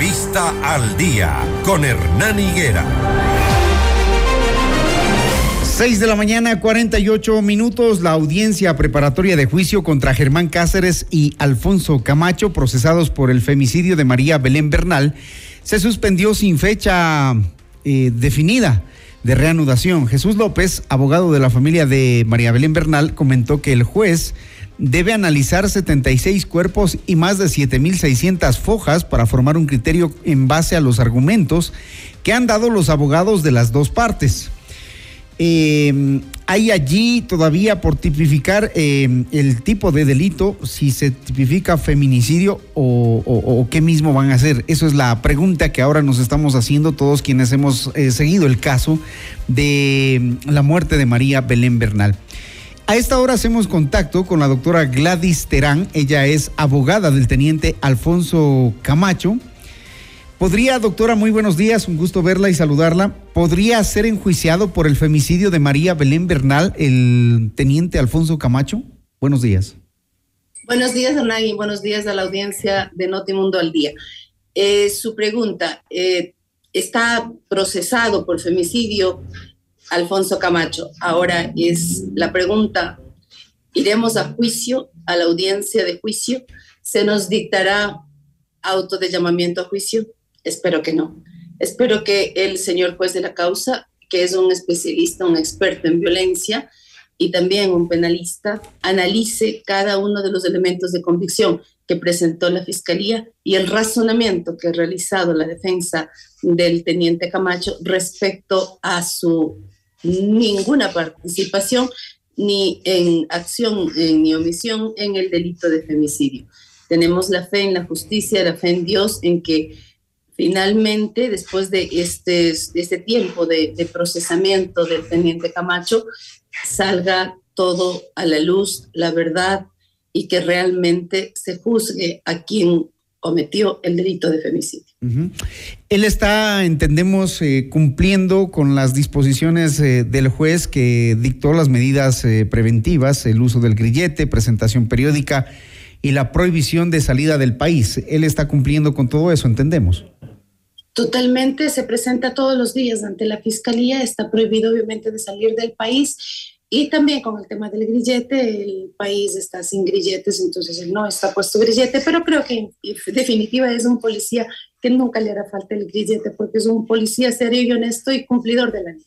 Entrevista al día con Hernán Higuera. 6 de la mañana, 48 minutos. La audiencia preparatoria de juicio contra Germán Cáceres y Alfonso Camacho, procesados por el femicidio de María Belén Bernal, se suspendió sin fecha eh, definida de reanudación. Jesús López, abogado de la familia de María Belén Bernal, comentó que el juez debe analizar 76 cuerpos y más de 7.600 fojas para formar un criterio en base a los argumentos que han dado los abogados de las dos partes. Eh, hay allí todavía por tipificar eh, el tipo de delito, si se tipifica feminicidio o, qué mismo van a hacer. Eso es la pregunta que ahora nos estamos haciendo todos quienes hemos eh, seguido el caso de la muerte de María Belén Bernal. A esta hora hacemos contacto con la doctora Gladys Terán. Ella es abogada del teniente Alfonso Camacho. ¿Podría, doctora, muy buenos días, un gusto verla y saludarla. ¿Podría ser enjuiciado por el femicidio de María Belén Bernal el teniente Alfonso Camacho? Buenos días. Buenos días, y buenos días a la audiencia de Notimundo al Día. Eh, su pregunta, eh, ¿está procesado por femicidio Alfonso Camacho? Ahora es la pregunta, ¿iremos a juicio, a la audiencia de juicio? ¿Se nos dictará auto de llamamiento a juicio? Espero que no. Espero que el señor juez de la causa, que es un especialista, un experto en violencia y también un penalista, analice cada uno de los elementos de convicción que presentó la Fiscalía y el razonamiento que ha realizado la defensa del teniente Camacho respecto a su ninguna participación ni en acción ni omisión en el delito de femicidio. Tenemos la fe en la justicia, la fe en Dios, en que finalmente, después de este, este tiempo de, procesamiento del teniente Camacho, salga todo a la luz, la verdad, y que realmente se juzgue a quien cometió el delito de femicidio. Él está, entendemos, eh, cumpliendo con las disposiciones eh, del juez que dictó las medidas eh, preventivas, el uso del grillete, presentación periódica y la prohibición de salida del país. Él está cumpliendo con todo eso, entendemos. Totalmente, se presenta todos los días ante la fiscalía, está prohibido obviamente de salir del país y también con el tema del grillete, el país está sin grilletes, entonces él no está puesto grillete, pero creo que en definitiva es un policía que nunca le hará falta el grillete porque es un policía serio y honesto y cumplidor de la ley.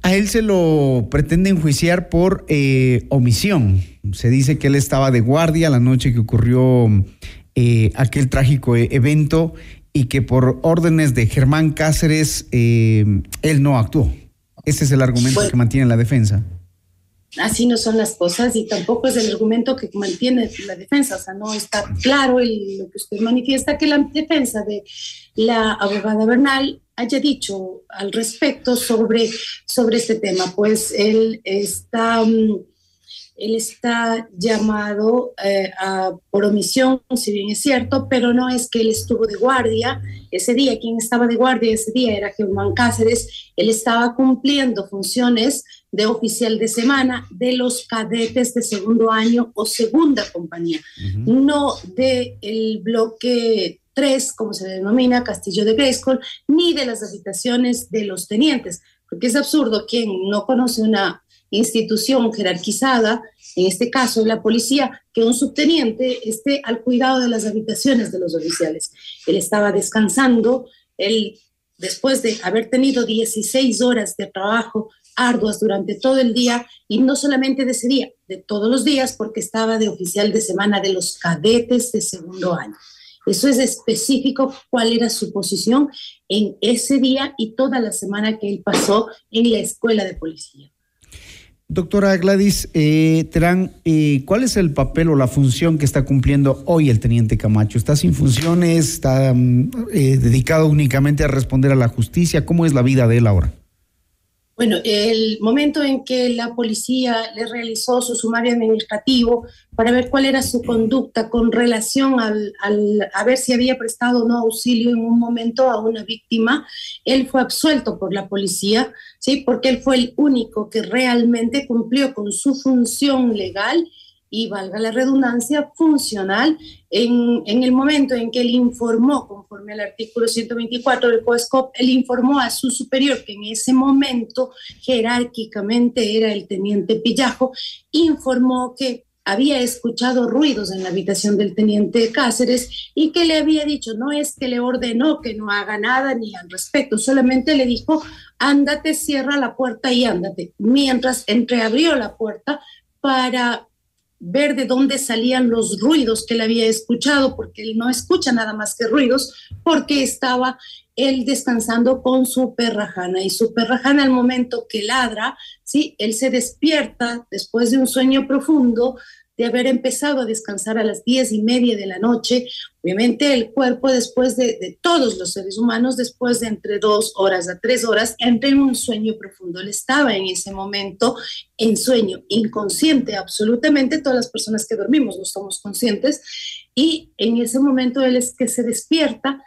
A él se lo pretende enjuiciar por eh, omisión. Se dice que él estaba de guardia la noche que ocurrió eh, aquel trágico e-, evento y que por órdenes de Germán Cáceres eh, él no actuó. Ese es el argumento que mantiene la defensa. Así no son las cosas y tampoco es el argumento que mantiene la defensa. O sea, no está claro el, lo que usted manifiesta que la defensa de la abogada Bernal haya dicho al respecto sobre, sobre este tema. Pues él está... Mm, él está llamado eh, a, por omisión, si bien es cierto, pero no es que él estuvo de guardia ese día. Quien estaba de guardia ese día era Germán Cáceres. Él estaba cumpliendo funciones de oficial de semana de los cadetes de segundo año o segunda compañía, no del el bloque 3, como se denomina, Castillo de Grayskull, ni de las habitaciones de los tenientes, porque es absurdo quien no conoce una institución jerarquizada, en este caso la policía, que un subteniente esté al cuidado de las habitaciones de los oficiales. Él estaba descansando, él después de haber tenido 16 horas de trabajo arduas durante todo el día, y no solamente de ese día, de todos los días, porque estaba de oficial de semana de los cadetes de segundo año. Eso es específico cuál era su posición en ese día y toda la semana que él pasó en la escuela de policía. Doctora Gladys eh, Terán, eh, ¿cuál es el papel o la función que está cumpliendo hoy el teniente Camacho? ¿Está sin funciones? ¿Está mm, eh, dedicado únicamente a responder a la justicia? ¿Cómo es la vida de él ahora? Bueno, el momento en que la policía le realizó su sumario administrativo para ver cuál era su conducta con relación al, a ver si había prestado o no auxilio en un momento a una víctima, él fue absuelto por la policía, ¿sí? porque él fue el único que realmente cumplió con su función legal y, valga la redundancia, funcional en, en, el momento en que él informó, conforme al artículo 124 del COESCOP, él informó a su superior, que en ese momento jerárquicamente era el teniente Pillajo, informó que había escuchado ruidos en la habitación del teniente Cáceres y que le había dicho, no es que le ordenó que no haga nada ni al respecto, solamente le dijo, ándate, cierra la puerta y ándate. Mientras entreabrió la puerta para ver de dónde salían los ruidos que él había escuchado, porque él no escucha nada más que ruidos, porque estaba él descansando con su perrajana y su perrajana al momento que ladra, ¿sí? él se despierta después de un sueño profundo, de haber empezado a descansar a las diez y media de la noche. Obviamente el cuerpo después de, todos los seres humanos, después de entre dos horas a tres horas, entra en un sueño profundo. Él estaba en ese momento en sueño, inconsciente absolutamente. Todas las personas que dormimos no somos conscientes. Y en ese momento él es que se despierta,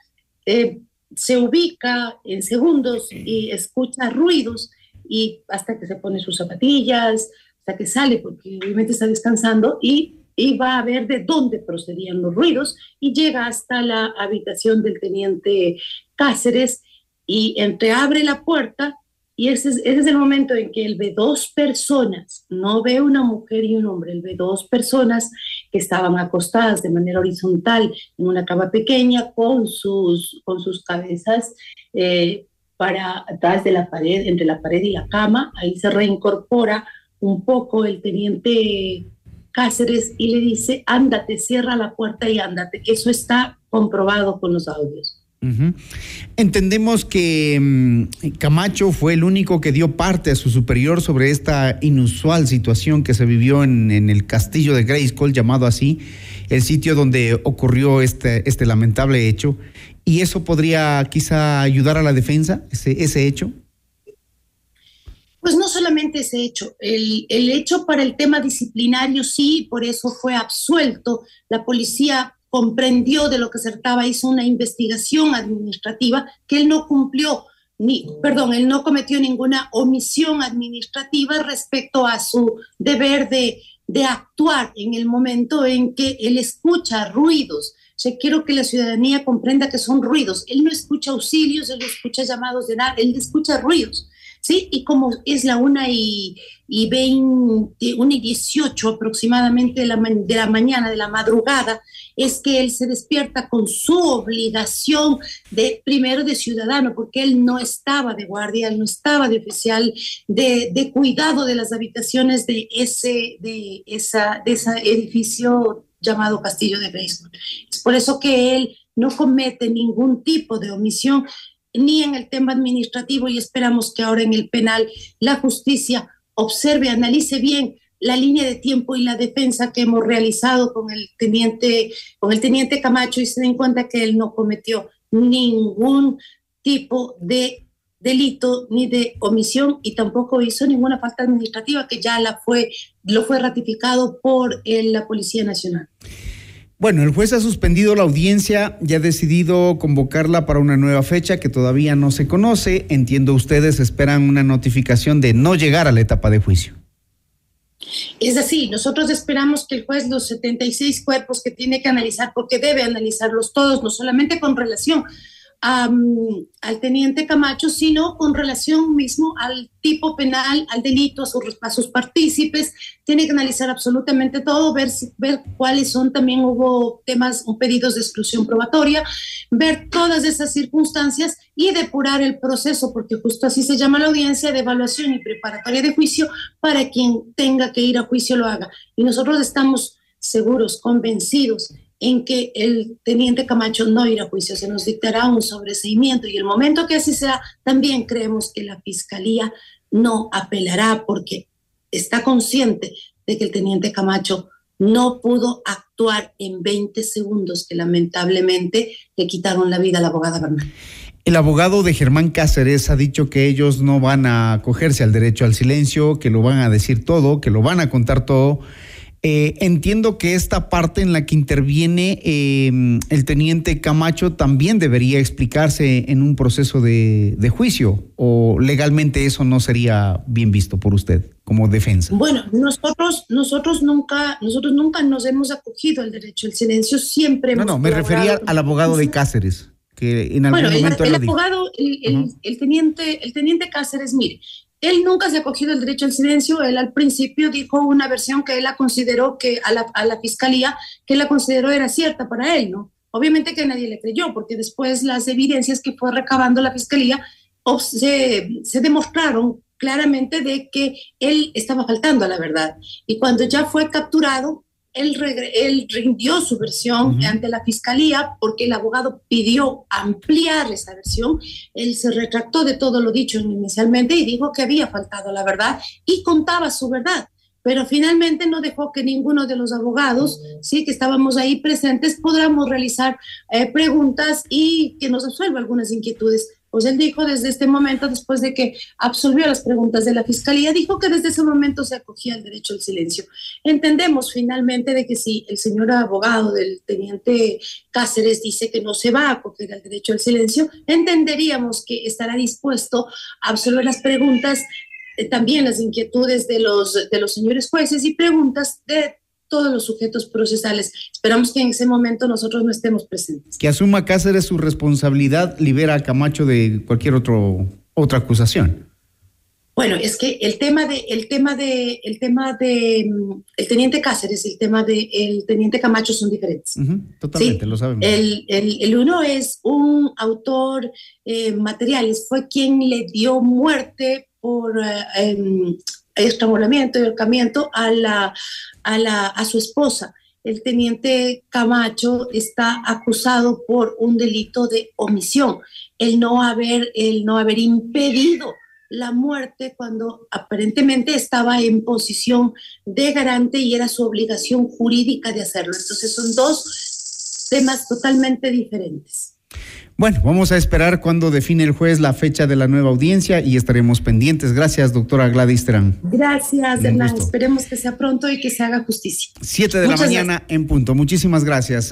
eh, se ubica en segundos y escucha ruidos y hasta que se pone sus zapatillas, hasta que sale, porque obviamente está descansando, y, y va a ver de dónde procedían los ruidos, y llega hasta la habitación del teniente Cáceres, y entreabre la puerta, y ese es, ese es el momento en que él ve dos personas, no ve una mujer y un hombre, él ve dos personas que estaban acostadas de manera horizontal en una cama pequeña con sus, con sus cabezas eh, para atrás de la pared, entre la pared y la cama, ahí se reincorpora un poco el teniente Cáceres y le dice, ándate, cierra la puerta y ándate. Eso está comprobado con los audios. Entendemos que mm, Camacho fue el único que dio parte a su superior sobre esta inusual situación que se vivió en, el castillo de Grayskull, llamado así, el sitio donde ocurrió este, este lamentable hecho. ¿Y eso podría quizá ayudar a la defensa, ese, ese hecho? Pues no solamente ese hecho, el, el, hecho para el tema disciplinario sí, por eso fue absuelto. La policía comprendió de lo que se trataba, hizo una investigación administrativa que él no cumplió, ni, perdón, él no cometió ninguna omisión administrativa respecto a su deber de, de actuar en el momento en que él escucha ruidos. O quiero que la ciudadanía comprenda que son ruidos. Él no escucha auxilios, él no escucha llamados de nada, él escucha ruidos. ¿Sí? Y como es la una y, y 20, una y 18 aproximadamente de la, de la mañana, de la madrugada, es que él se despierta con su obligación de, primero de ciudadano, porque él no estaba de guardia, él no estaba de oficial, de, de cuidado de las habitaciones de ese, de esa, de ese edificio llamado Castillo de Graceland. Es por eso que él no comete ningún tipo de omisión ni en el tema administrativo y esperamos que ahora en el penal la justicia observe, analice bien la línea de tiempo y la defensa que hemos realizado con el teniente, con el teniente Camacho y se den cuenta que él no cometió ningún tipo de delito ni de omisión y tampoco hizo ninguna falta administrativa que ya la fue, lo fue ratificado por la Policía Nacional. Bueno, el juez ha suspendido la audiencia y ha decidido convocarla para una nueva fecha que todavía no se conoce. Entiendo ustedes esperan una notificación de no llegar a la etapa de juicio. Es así, nosotros esperamos que el juez los 76 cuerpos que tiene que analizar, porque debe analizarlos todos, no solamente con relación al teniente Camacho, sino con relación mismo al tipo penal, al delito, a sus, a partícipes. Tiene que analizar absolutamente todo, ver, ver cuáles son, también hubo temas, pedidos de exclusión probatoria, ver todas esas circunstancias y depurar el proceso, porque justo así se llama la audiencia de evaluación y preparatoria de juicio para quien tenga que ir a juicio lo haga. Y nosotros estamos seguros, convencidos en que el teniente Camacho no irá a juicio, se nos dictará un sobreseimiento y el momento que así sea, también creemos que la fiscalía no apelará porque está consciente de que el teniente Camacho no pudo actuar en 20 segundos que lamentablemente le quitaron la vida a la abogada Bernal. El abogado de Germán Cáceres ha dicho que ellos no van a acogerse al derecho al silencio, que lo van a decir todo, que lo van a contar todo Eh, entiendo que esta parte en la que interviene em, el teniente Camacho también debería explicarse en un proceso de, juicio o legalmente eso no sería bien visto por usted como defensa. Bueno, nosotros, nosotros nunca, nosotros nunca nos hemos acogido al derecho al silencio, siempre. No, no, me refería al abogado de Cáceres. Que en algún bueno, momento el, abogado, el, teniente, el teniente Cáceres, mire, él nunca se ha cogido el derecho al silencio. Él al principio dijo una versión que él la consideró que a la, a la fiscalía, que la consideró era cierta para él, ¿no? Obviamente que nadie le creyó, porque después las evidencias que fue recabando la fiscalía se, se demostraron claramente de que él estaba faltando a la verdad. Y cuando ya fue capturado, él, rindió su versión ante la fiscalía porque el abogado pidió ampliar esa versión. Él se retractó de todo lo dicho inicialmente y dijo que había faltado la verdad y contaba su verdad. Pero finalmente no dejó que ninguno de los abogados, sí, que estábamos ahí presentes, podamos realizar eh, preguntas y que nos resuelva algunas inquietudes pues él dijo desde este momento, después de que absolvió las preguntas de la fiscalía, dijo que desde ese momento se acogía al derecho al silencio. Entendemos finalmente de que si el señor abogado del teniente Cáceres dice que no se va a acoger al derecho al silencio, entenderíamos que estará dispuesto a absolver las preguntas eh, también las inquietudes de los, de los señores jueces y preguntas de todos los sujetos procesales. Esperamos que en ese momento nosotros no estemos presentes. Que asuma Cáceres su responsabilidad, libera a Camacho de cualquier otro, otra acusación. Bueno, es que el tema de, el tema de, el tema de, mm, el teniente Cáceres y el tema de el teniente Camacho son diferentes. totalmente, lo sabemos. El, el, el, uno es un autor eh, materiales, fue quien le dio muerte por eh, em, estrangulamiento y ahorcamiento a, la, a, la, a su esposa. El teniente Camacho está acusado por un delito de omisión, el no haber, el no haber impedido la muerte cuando aparentemente estaba en posición de garante y era su obligación jurídica de hacerlo. Entonces son dos temas totalmente diferentes. Bueno, vamos a esperar cuando define el juez la fecha de la nueva audiencia y estaremos pendientes. Gracias, doctora Gladys Terán. Gracias, Hernán. Esperemos que sea pronto y que se haga justicia. Siete de la mañana en punto. Muchísimas gracias.